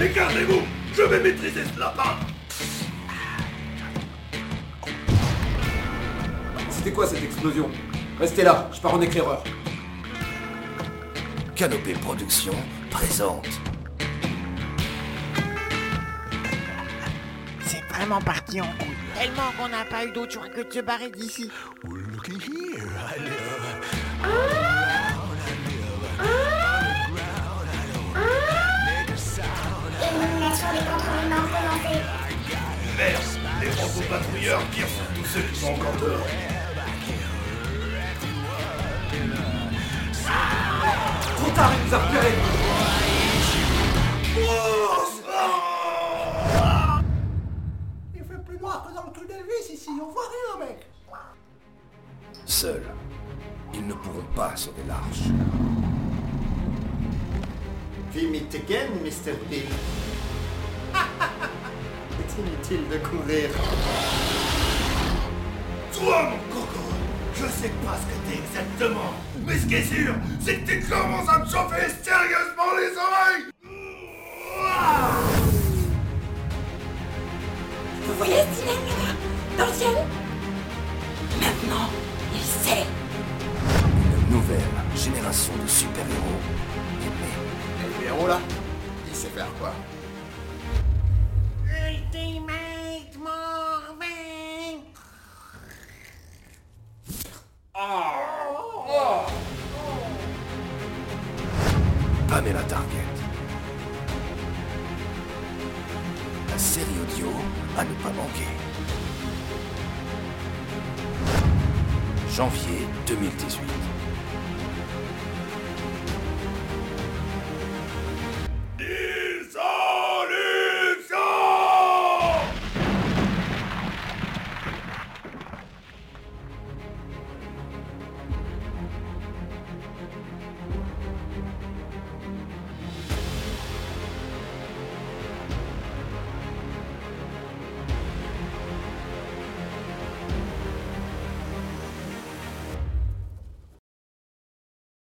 Écartez-vous Je vais maîtriser ce lapin C'était quoi cette explosion? Restez là, je pars en éclaireur. Canopée Production présente. C'est vraiment parti en couille. Tellement qu'on n'a pas eu d'autre choix que de se barrer d'ici. Patrouilleurs sur tous ceux qui sont encore dehors. Trop tard, il nous a repérés Il fait plus noir que dans le trou d'Elvis ici, on voit rien, mec. Seuls, ils ne pourront pas sauver l'arche. We meet again, Mr. Bill. Inutile de courir. Toi, mon coco Je sais pas ce que t'es exactement, mais ce qui est sûr, c'est que tu commences à me chauffer sérieusement les oreilles Vous voyez ce Dans le ciel? Maintenant, il sait. Une nouvelle génération de super-héros. Et le héros là, il sait faire quoi? Ultimate Marvel Pamela Target. La série audio à ne pas manquer. Janvier 2018.